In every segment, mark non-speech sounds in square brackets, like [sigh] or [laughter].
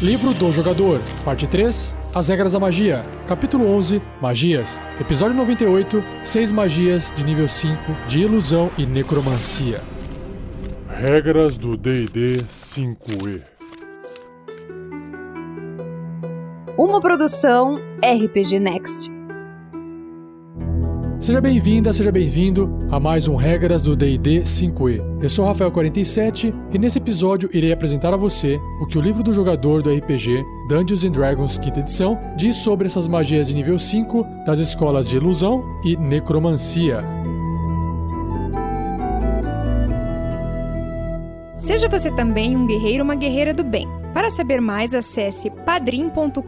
Livro do Jogador, Parte 3 As Regras da Magia, Capítulo 11 Magias, Episódio 98 Seis Magias de nível 5 de Ilusão e Necromancia. Regras do DD 5E Uma produção RPG Next. Seja bem-vinda, seja bem-vindo a mais um Regras do D&D 5e. Eu sou Rafael47 e nesse episódio irei apresentar a você o que o livro do jogador do RPG Dungeons and Dragons 5 edição diz sobre essas magias de nível 5 das escolas de ilusão e necromancia. Seja você também um guerreiro ou uma guerreira do bem. Para saber mais, acesse padrim.com.br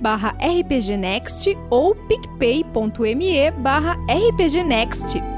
barra rpgnext ou picpay.me barra rpgnext.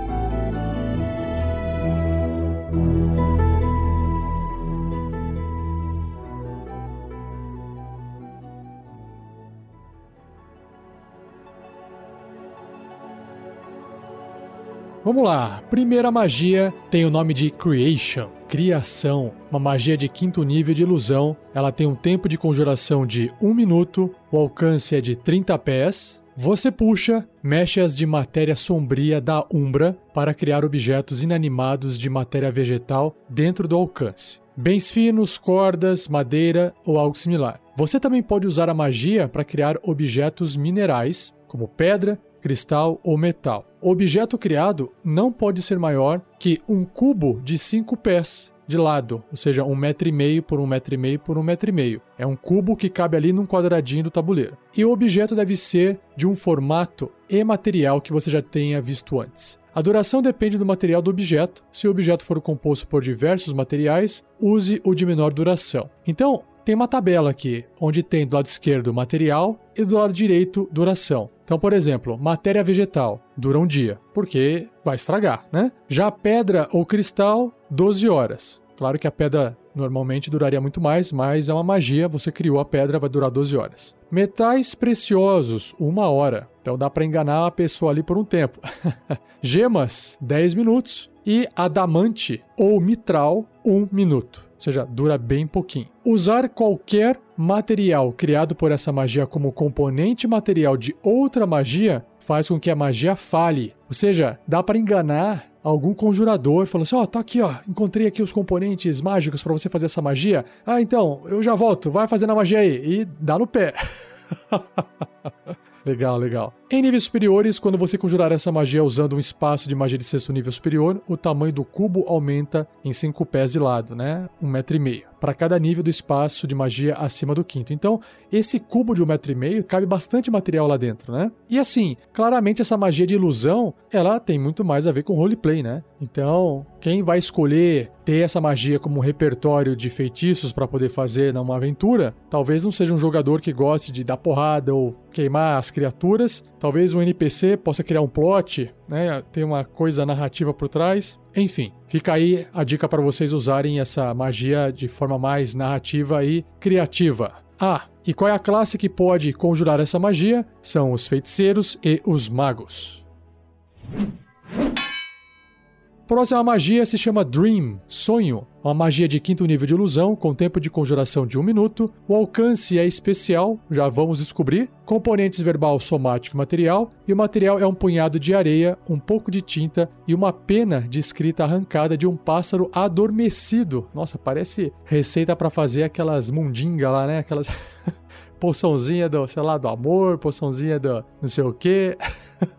Vamos lá, primeira magia tem o nome de Creation, criação, uma magia de quinto nível de ilusão. Ela tem um tempo de conjuração de 1 minuto, o alcance é de 30 pés. Você puxa mechas de matéria sombria da Umbra para criar objetos inanimados de matéria vegetal dentro do alcance. Bens finos, cordas, madeira ou algo similar. Você também pode usar a magia para criar objetos minerais, como pedra, cristal ou metal. O objeto criado não pode ser maior que um cubo de 5 pés de lado, ou seja, um metro e meio por um metro e meio por um metro e meio. É um cubo que cabe ali num quadradinho do tabuleiro. E o objeto deve ser de um formato e material que você já tenha visto antes. A duração depende do material do objeto. Se o objeto for composto por diversos materiais, use o de menor duração. Então, tem uma tabela aqui, onde tem do lado esquerdo material e do lado direito duração. Então, por exemplo, matéria vegetal dura um dia, porque vai estragar, né? Já pedra ou cristal, 12 horas. Claro que a pedra normalmente duraria muito mais, mas é uma magia, você criou a pedra, vai durar 12 horas. Metais preciosos, uma hora. Então dá para enganar a pessoa ali por um tempo. [laughs] Gemas, 10 minutos. E adamante ou mitral, 1 minuto ou seja, dura bem pouquinho. Usar qualquer material criado por essa magia como componente material de outra magia faz com que a magia fale. Ou seja, dá para enganar algum conjurador falando assim: ó, oh, tá aqui, ó, encontrei aqui os componentes mágicos para você fazer essa magia. Ah, então, eu já volto, vai fazendo a magia aí. E dá no pé. [laughs] Legal, legal. Em níveis superiores, quando você conjurar essa magia usando um espaço de magia de sexto nível superior, o tamanho do cubo aumenta em 5 pés de lado, né? Um metro e meio. Para cada nível do espaço de magia acima do quinto. Então, esse cubo de um metro e meio cabe bastante material lá dentro, né? E assim, claramente essa magia de ilusão, ela tem muito mais a ver com roleplay, né? Então, quem vai escolher ter essa magia como um repertório de feitiços para poder fazer numa aventura, talvez não seja um jogador que goste de dar porrada ou queimar as criaturas. Talvez um NPC possa criar um plot, né? Ter uma coisa narrativa por trás. Enfim, fica aí a dica para vocês usarem essa magia de forma mais narrativa e criativa. Ah, e qual é a classe que pode conjurar essa magia? São os feiticeiros e os magos. Próxima magia se chama Dream, sonho. Uma magia de quinto nível de ilusão, com tempo de conjuração de um minuto. O alcance é especial, já vamos descobrir. Componentes verbal, somático e material. E o material é um punhado de areia, um pouco de tinta e uma pena de escrita arrancada de um pássaro adormecido. Nossa, parece receita para fazer aquelas mundingas lá, né? Aquelas. [laughs] poçãozinha do, sei lá, do amor, poçãozinha do não sei o quê.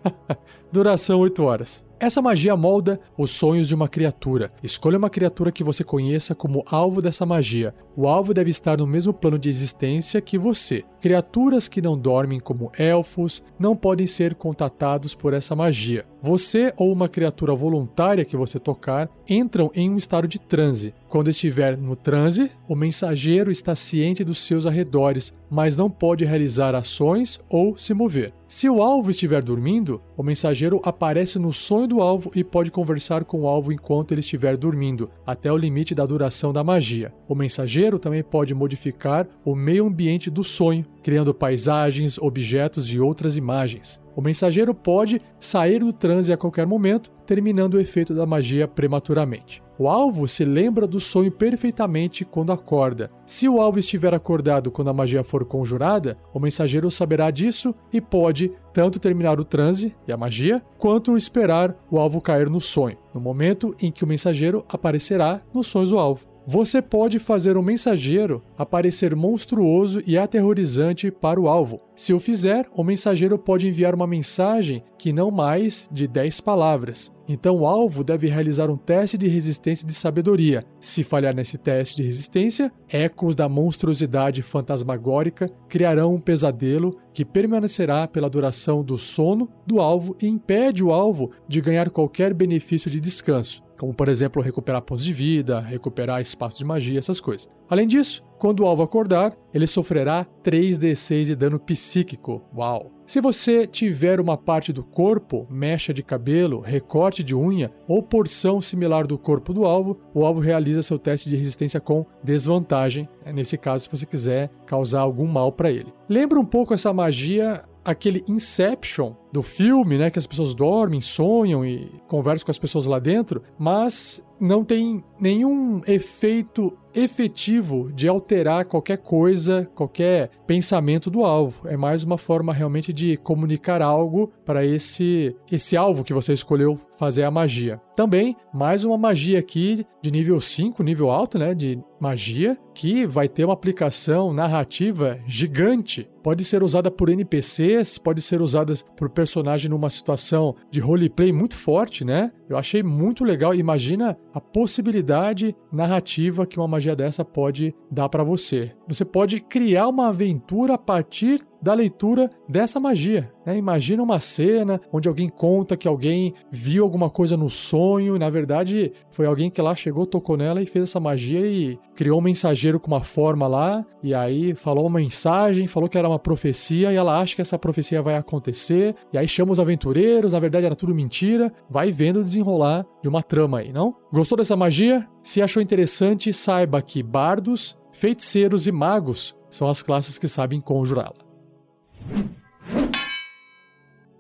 [laughs] Duração 8 horas. Essa magia molda os sonhos de uma criatura. Escolha uma criatura que você conheça como alvo dessa magia. O alvo deve estar no mesmo plano de existência que você. Criaturas que não dormem, como elfos, não podem ser contatados por essa magia. Você ou uma criatura voluntária que você tocar entram em um estado de transe. Quando estiver no transe, o mensageiro está ciente dos seus arredores, mas não pode realizar ações ou se mover. Se o alvo estiver dormindo, o mensageiro aparece no sonho do alvo e pode conversar com o alvo enquanto ele estiver dormindo, até o limite da duração da magia. O mensageiro também pode modificar o meio ambiente do sonho, criando paisagens, objetos e outras imagens. O mensageiro pode sair do transe a qualquer momento, terminando o efeito da magia prematuramente. O alvo se lembra do sonho perfeitamente quando acorda. Se o alvo estiver acordado quando a magia for conjurada, o mensageiro saberá disso e pode tanto terminar o transe e a magia, quanto esperar o alvo cair no sonho, no momento em que o mensageiro aparecerá nos sonhos do alvo. Você pode fazer um mensageiro aparecer monstruoso e aterrorizante para o alvo. Se o fizer, o mensageiro pode enviar uma mensagem que não mais de 10 palavras. Então o alvo deve realizar um teste de resistência de sabedoria. Se falhar nesse teste de resistência, ecos da monstruosidade fantasmagórica criarão um pesadelo que permanecerá pela duração do sono do alvo e impede o alvo de ganhar qualquer benefício de descanso como por exemplo recuperar pontos de vida, recuperar espaço de magia, essas coisas. Além disso, quando o alvo acordar, ele sofrerá 3d6 de dano psíquico. Uau! Se você tiver uma parte do corpo, mecha de cabelo, recorte de unha ou porção similar do corpo do alvo, o alvo realiza seu teste de resistência com desvantagem, né? nesse caso se você quiser causar algum mal para ele. Lembra um pouco essa magia aquele Inception do filme, né, que as pessoas dormem, sonham e conversam com as pessoas lá dentro, mas não tem nenhum efeito efetivo de alterar qualquer coisa, qualquer pensamento do alvo. É mais uma forma realmente de comunicar algo para esse esse alvo que você escolheu fazer a magia. Também mais uma magia aqui de nível 5, nível alto, né, de magia, que vai ter uma aplicação narrativa gigante. Pode ser usada por NPCs, pode ser usada por personagem numa situação de roleplay muito forte, né? Eu achei muito legal. Imagina a possibilidade narrativa que uma magia dessa pode dar para você. Você pode criar uma aventura a partir da leitura dessa magia. Né? Imagina uma cena onde alguém conta que alguém viu alguma coisa no sonho, e na verdade foi alguém que lá chegou, tocou nela e fez essa magia e criou um mensageiro com uma forma lá, e aí falou uma mensagem, falou que era uma profecia, e ela acha que essa profecia vai acontecer, e aí chama os aventureiros, na verdade era tudo mentira, vai vendo desenrolar de uma trama aí, não? Gostou dessa magia? Se achou interessante, saiba que bardos, feiticeiros e magos são as classes que sabem conjurá-la.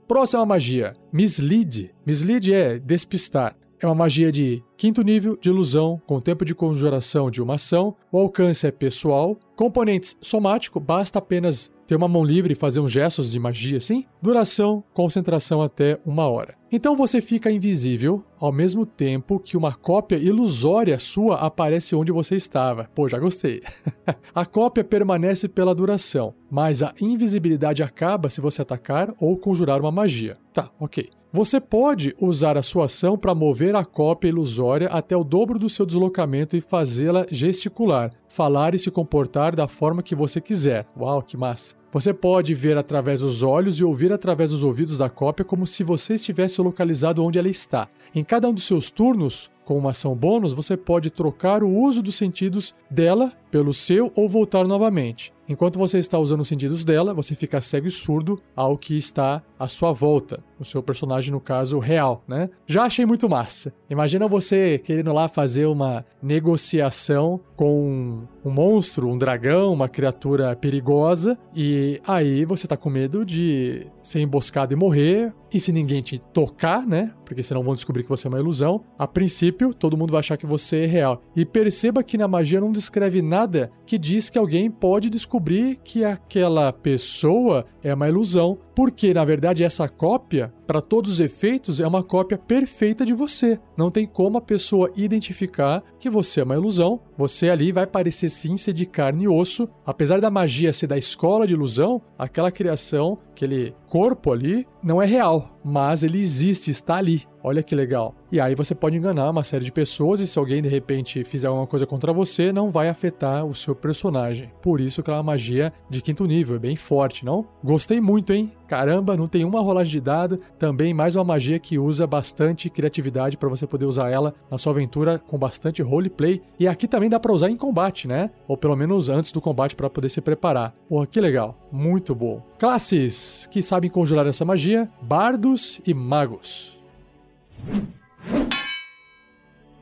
Próxima magia, Mislead. Mislead é despistar. É uma magia de quinto nível de ilusão, com tempo de conjuração de uma ação. O alcance é pessoal. Componentes somático, basta apenas ter uma mão livre e fazer uns gestos de magia assim. Duração, concentração até uma hora. Então você fica invisível ao mesmo tempo que uma cópia ilusória sua aparece onde você estava. Pô, já gostei. [laughs] a cópia permanece pela duração, mas a invisibilidade acaba se você atacar ou conjurar uma magia. Tá, ok. Você pode usar a sua ação para mover a cópia ilusória até o dobro do seu deslocamento e fazê-la gesticular, falar e se comportar da forma que você quiser. Uau, que massa! Você pode ver através dos olhos e ouvir através dos ouvidos da cópia como se você estivesse localizado onde ela está. Em cada um dos seus turnos, com uma ação bônus, você pode trocar o uso dos sentidos dela pelo seu ou voltar novamente. Enquanto você está usando os sentidos dela, você fica cego e surdo ao que está à sua volta. O seu personagem, no caso, real, né? Já achei muito massa. Imagina você querendo lá fazer uma negociação com um monstro, um dragão, uma criatura perigosa, e aí você tá com medo de ser emboscado e morrer, e se ninguém te tocar, né? Porque senão vão descobrir que você é uma ilusão. A princípio, todo mundo vai achar que você é real. E perceba que na magia não descreve nada que diz que alguém pode descobrir que aquela pessoa é uma ilusão, porque na verdade essa cópia, para todos os efeitos, é uma cópia perfeita de você. Não tem como a pessoa identificar que você é uma ilusão. Você ali vai parecer sim ser de carne e osso, apesar da magia ser da escola de ilusão, aquela criação, aquele corpo ali não é real, mas ele existe, está ali. Olha que legal. E aí você pode enganar uma série de pessoas e se alguém de repente fizer alguma coisa contra você, não vai afetar o seu personagem. Por isso que é uma magia de quinto nível, é bem forte, não? Gostei muito, hein? Caramba, não tem uma rolagem de dado. Também mais uma magia que usa bastante criatividade para você poder usar ela na sua aventura com bastante roleplay. E aqui também dá para usar em combate, né? Ou pelo menos antes do combate para poder se preparar. Porra, que legal. Muito bom. Classes que sabem conjurar essa magia: bardos e magos.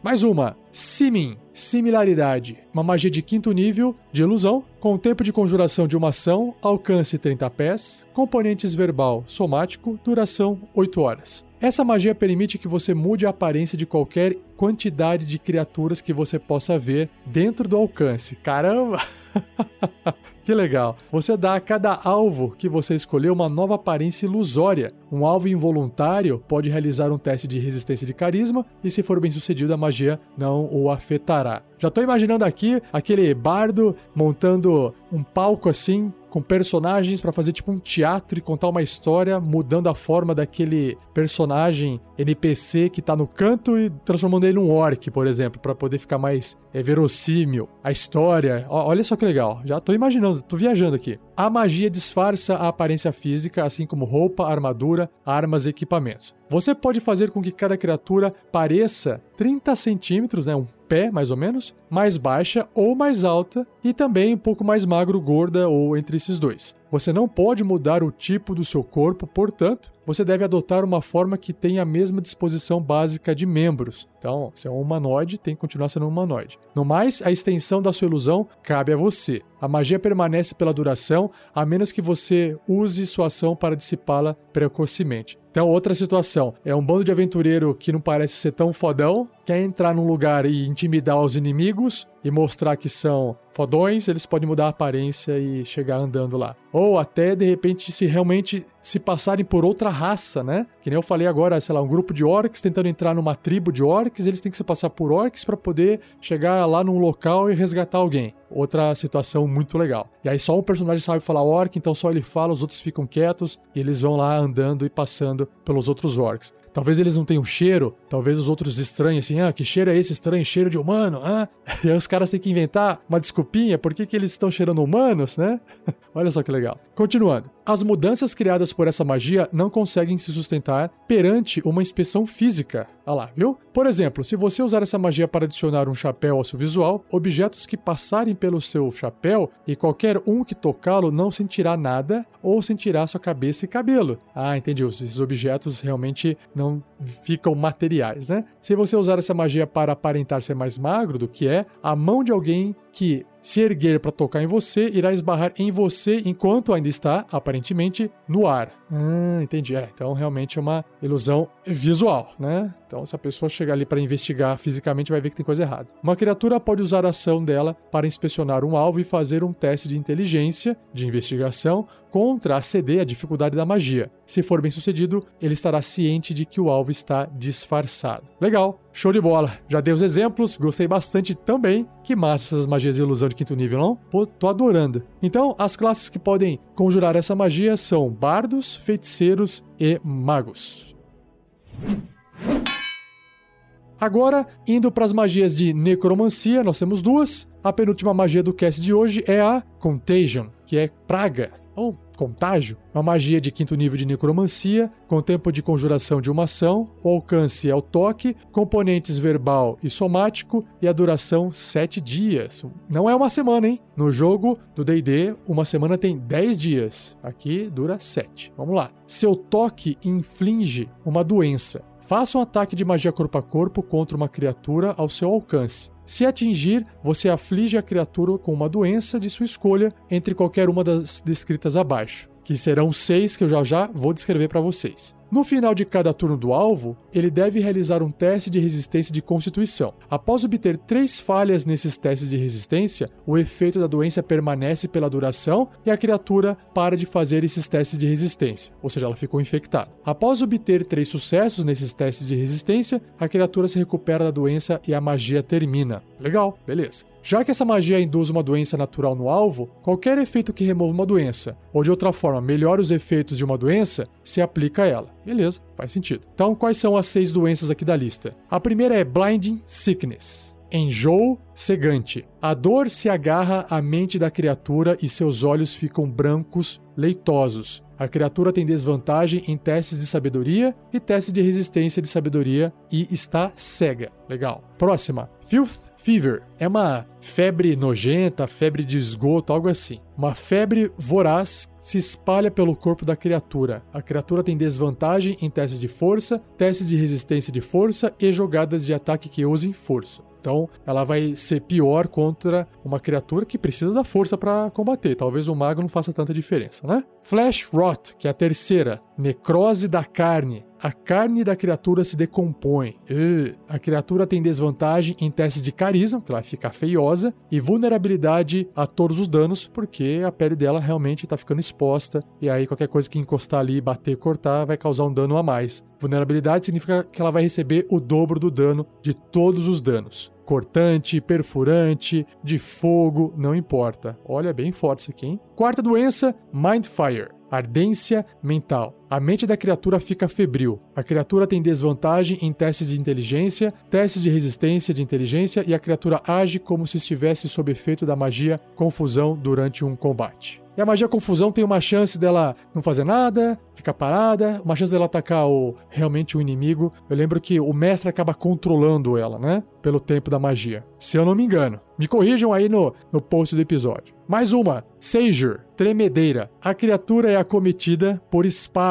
Mais uma, Simin, similaridade. Uma magia de quinto nível de ilusão, com tempo de conjuração de uma ação, alcance 30 pés, componentes verbal, somático, duração 8 horas. Essa magia permite que você mude a aparência de qualquer quantidade de criaturas que você possa ver dentro do alcance. Caramba! [laughs] que legal! Você dá a cada alvo que você escolher uma nova aparência ilusória. Um alvo involuntário pode realizar um teste de resistência de carisma e, se for bem sucedido, a magia não o afetará. Já estou imaginando aqui aquele bardo montando um palco assim com personagens para fazer tipo um teatro e contar uma história, mudando a forma daquele personagem NPC que tá no canto e transformando ele num orc, por exemplo, para poder ficar mais é, verossímil. A história, ó, olha só que legal. Já tô imaginando, tô viajando aqui. A magia disfarça a aparência física, assim como roupa, armadura, armas e equipamentos. Você pode fazer com que cada criatura pareça 30 centímetros, né, um pé mais ou menos, mais baixa ou mais alta e também um pouco mais magro, gorda ou entre esses dois. Você não pode mudar o tipo do seu corpo, portanto, você deve adotar uma forma que tenha a mesma disposição básica de membros. Então, se é um humanoide, tem que continuar sendo um humanoide. No mais, a extensão da sua ilusão cabe a você. A magia permanece pela duração, a menos que você use sua ação para dissipá-la precocemente. Então, outra situação. É um bando de aventureiro que não parece ser tão fodão, quer entrar num lugar e intimidar os inimigos e mostrar que são fodões, eles podem mudar a aparência e chegar andando lá. Ou até, de repente, se realmente se passarem por outra raça, né? Que nem eu falei agora, sei lá, um grupo de orcs tentando entrar numa tribo de orcs, eles têm que se passar por orcs para poder chegar lá num local e resgatar alguém. Outra situação muito legal. E aí só um personagem sabe falar orc, então só ele fala, os outros ficam quietos e eles vão lá andando e passando pelos outros orcs. Talvez eles não tenham cheiro, talvez os outros estranhem assim, ah, que cheiro é esse estranho? Cheiro de humano, ah? [laughs] E aí os caras têm que inventar uma desculpinha, por que, que eles estão cheirando humanos, né? [laughs] Olha só que legal. Continuando. As mudanças criadas por essa magia não conseguem se sustentar perante uma inspeção física. Olha lá, viu? Por exemplo, se você usar essa magia para adicionar um chapéu ao seu visual, objetos que passarem pelo seu chapéu e qualquer um que tocá-lo não sentirá nada ou sentirá sua cabeça e cabelo. Ah, entendi. Esses objetos realmente não ficam materiais, né? Se você usar essa magia para aparentar ser mais magro do que é, a mão de alguém que se erguer para tocar em você irá esbarrar em você enquanto ainda está, aparentemente, no ar. Ah, entendi. É, então realmente é uma ilusão visual, né? Então, se a pessoa chegar ali para investigar fisicamente, vai ver que tem coisa errada. Uma criatura pode usar a ação dela para inspecionar um alvo e fazer um teste de inteligência, de investigação, contra aceder à dificuldade da magia. Se for bem sucedido, ele estará ciente de que o alvo está disfarçado. Legal, show de bola. Já dei os exemplos, gostei bastante também. Que massa essas magias de ilusão de quinto nível, não? Pô, tô adorando. Então, as classes que podem conjurar essa magia são bardos, feiticeiros e magos. Agora, indo para as magias de necromancia, nós temos duas. A penúltima magia do cast de hoje é a Contagion, que é praga ou contágio, uma magia de quinto nível de necromancia, com tempo de conjuração de uma ação, o alcance é o toque, componentes verbal e somático e a duração 7 dias. Não é uma semana, hein? No jogo do D&D, uma semana tem 10 dias. Aqui dura 7. Vamos lá. Seu toque inflige uma doença. Faça um ataque de magia corpo a corpo contra uma criatura ao seu alcance. Se atingir, você aflige a criatura com uma doença de sua escolha entre qualquer uma das descritas abaixo, que serão seis que eu já já vou descrever para vocês. No final de cada turno do alvo, ele deve realizar um teste de resistência de constituição. Após obter três falhas nesses testes de resistência, o efeito da doença permanece pela duração e a criatura para de fazer esses testes de resistência, ou seja, ela ficou infectada. Após obter três sucessos nesses testes de resistência, a criatura se recupera da doença e a magia termina. Legal, beleza. Já que essa magia induz uma doença natural no alvo, qualquer efeito que remova uma doença, ou de outra forma melhore os efeitos de uma doença, se aplica a ela. Beleza, faz sentido. Então, quais são as seis doenças aqui da lista? A primeira é Blinding Sickness. Enjoo cegante. A dor se agarra à mente da criatura e seus olhos ficam brancos, leitosos. A criatura tem desvantagem em testes de sabedoria e testes de resistência de sabedoria e está cega. Legal. Próxima. Filth Fever. É uma febre nojenta, febre de esgoto, algo assim. Uma febre voraz se espalha pelo corpo da criatura. A criatura tem desvantagem em testes de força, testes de resistência de força e jogadas de ataque que usem força. Então, ela vai ser pior contra uma criatura que precisa da força para combater. Talvez o mago não faça tanta diferença, né? Flesh Rot, que é a terceira, necrose da carne. A carne da criatura se decompõe. A criatura tem desvantagem em testes de carisma, que ela fica feiosa, e vulnerabilidade a todos os danos, porque a pele dela realmente está ficando exposta, e aí qualquer coisa que encostar ali, bater, cortar, vai causar um dano a mais. Vulnerabilidade significa que ela vai receber o dobro do dano de todos os danos cortante, perfurante, de fogo, não importa. Olha, bem forte isso aqui, hein? Quarta doença, Mindfire. Ardência mental. A mente da criatura fica febril. A criatura tem desvantagem em testes de inteligência, testes de resistência de inteligência e a criatura age como se estivesse sob efeito da magia confusão durante um combate. E a magia confusão tem uma chance dela não fazer nada, ficar parada, uma chance dela atacar o, realmente o inimigo. Eu lembro que o mestre acaba controlando ela, né? Pelo tempo da magia. Se eu não me engano. Me corrijam aí no, no post do episódio. Mais uma, Sager, tremedeira. A criatura é acometida por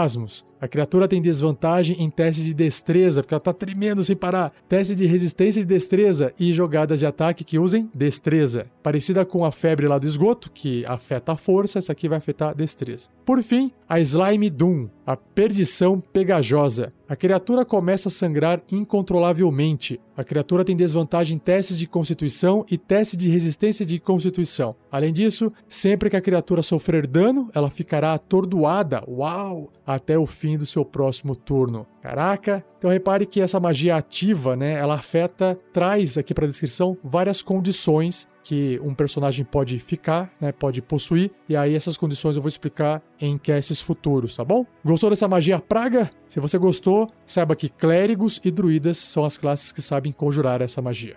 espasmos. A criatura tem desvantagem em testes de destreza, porque ela tá tremendo sem parar. Teste de resistência e destreza e jogadas de ataque que usem destreza. Parecida com a febre lá do esgoto, que afeta a força, essa aqui vai afetar a destreza. Por fim, a Slime Doom, a perdição pegajosa. A criatura começa a sangrar incontrolavelmente. A criatura tem desvantagem em testes de constituição e testes de resistência de constituição. Além disso, sempre que a criatura sofrer dano, ela ficará atordoada, uau, até o fim do seu próximo turno. Caraca! Então repare que essa magia ativa, né, ela afeta, traz aqui para a descrição várias condições que um personagem pode ficar, né, pode possuir, e aí essas condições eu vou explicar em casts futuros, tá bom? Gostou dessa magia praga? Se você gostou, saiba que clérigos e druidas são as classes que sabem conjurar essa magia.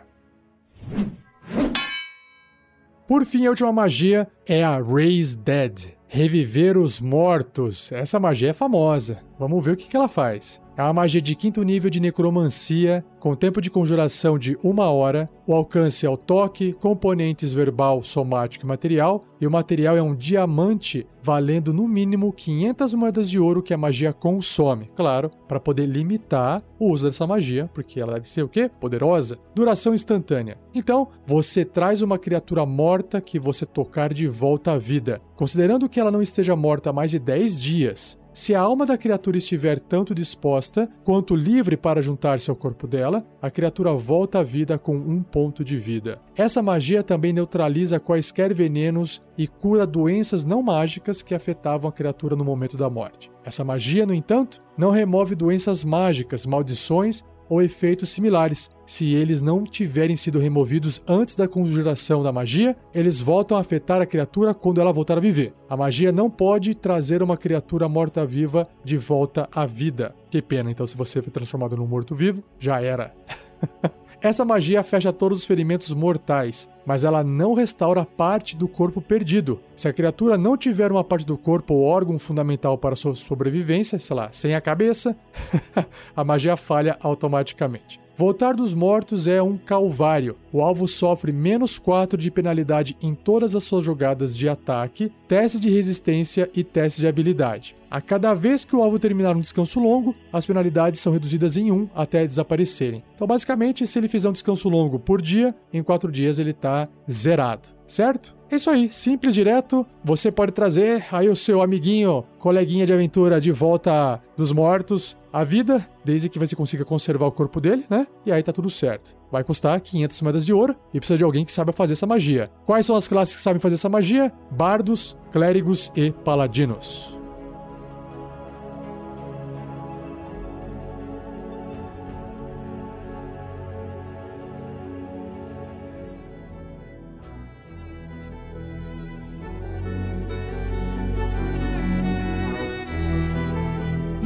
Por fim, a última magia é a Raise Dead. Reviver os mortos. Essa magia é famosa. Vamos ver o que, ela faz. É uma magia de quinto nível de necromancia, com tempo de conjuração de uma hora, o alcance é o toque, componentes verbal, somático e material, e o material é um diamante valendo no mínimo 500 moedas de ouro que a magia consome. Claro, para poder limitar o uso dessa magia, porque ela deve ser o quê? Poderosa. Duração instantânea. Então, você traz uma criatura morta que você tocar de volta à vida. Considerando que ela não esteja morta há mais de 10 dias, se a alma da criatura estiver tanto disposta quanto livre para juntar-se ao corpo dela, a criatura volta à vida com um ponto de vida. Essa magia também neutraliza quaisquer venenos e cura doenças não mágicas que afetavam a criatura no momento da morte. Essa magia, no entanto, não remove doenças mágicas, maldições ou efeitos similares. Se eles não tiverem sido removidos antes da conjuração da magia, eles voltam a afetar a criatura quando ela voltar a viver. A magia não pode trazer uma criatura morta-viva de volta à vida. Que pena, então, se você foi transformado num morto-vivo, já era. [laughs] [laughs] Essa magia fecha todos os ferimentos mortais, mas ela não restaura parte do corpo perdido. Se a criatura não tiver uma parte do corpo ou órgão fundamental para sua sobrevivência, sei lá, sem a cabeça, [laughs] a magia falha automaticamente. Voltar dos mortos é um calvário. O alvo sofre menos 4 de penalidade em todas as suas jogadas de ataque, testes de resistência e testes de habilidade. A cada vez que o alvo terminar um descanso longo, as penalidades são reduzidas em 1 até desaparecerem. Então, basicamente, se ele fizer um descanso longo por dia, em 4 dias ele está zerado, certo? É isso aí, simples, direto. Você pode trazer aí o seu amiguinho, coleguinha de aventura de volta dos mortos à vida, desde que você consiga conservar o corpo dele, né? E aí tá tudo certo. Vai custar 500 moedas de ouro e precisa de alguém que saiba fazer essa magia. Quais são as classes que sabem fazer essa magia? Bardos, clérigos e paladinos.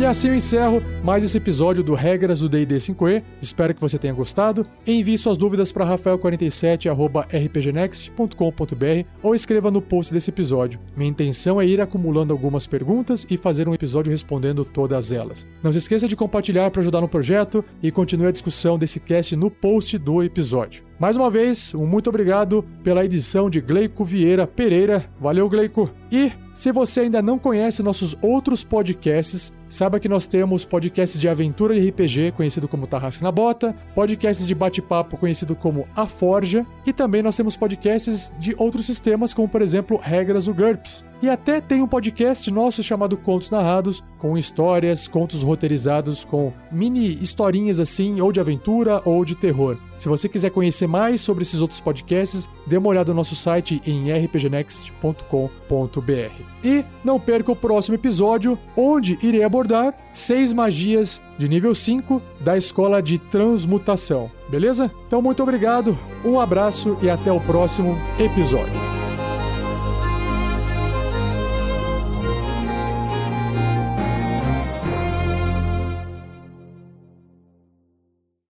E assim eu encerro mais esse episódio do Regras do D&D 5e. Espero que você tenha gostado. Envie suas dúvidas para rafael47@rpgnext.com.br ou escreva no post desse episódio. Minha intenção é ir acumulando algumas perguntas e fazer um episódio respondendo todas elas. Não se esqueça de compartilhar para ajudar no projeto e continue a discussão desse cast no post do episódio. Mais uma vez, um muito obrigado pela edição de Gleico Vieira Pereira. Valeu, Gleico! E se você ainda não conhece nossos outros podcasts, saiba que nós temos podcasts de aventura e RPG, conhecido como Tarrasque na Bota, podcasts de bate-papo, conhecido como A Forja, e também nós temos podcasts de outros sistemas, como por exemplo Regras do GURPS. E até tem um podcast nosso chamado Contos Narrados, com histórias, contos roteirizados, com mini historinhas assim, ou de aventura ou de terror. Se você quiser conhecer mais sobre esses outros podcasts, dê uma olhada no nosso site em rpgnext.com.br. E não perca o próximo episódio, onde irei abordar seis magias de nível 5 da escola de transmutação. Beleza? Então, muito obrigado, um abraço e até o próximo episódio.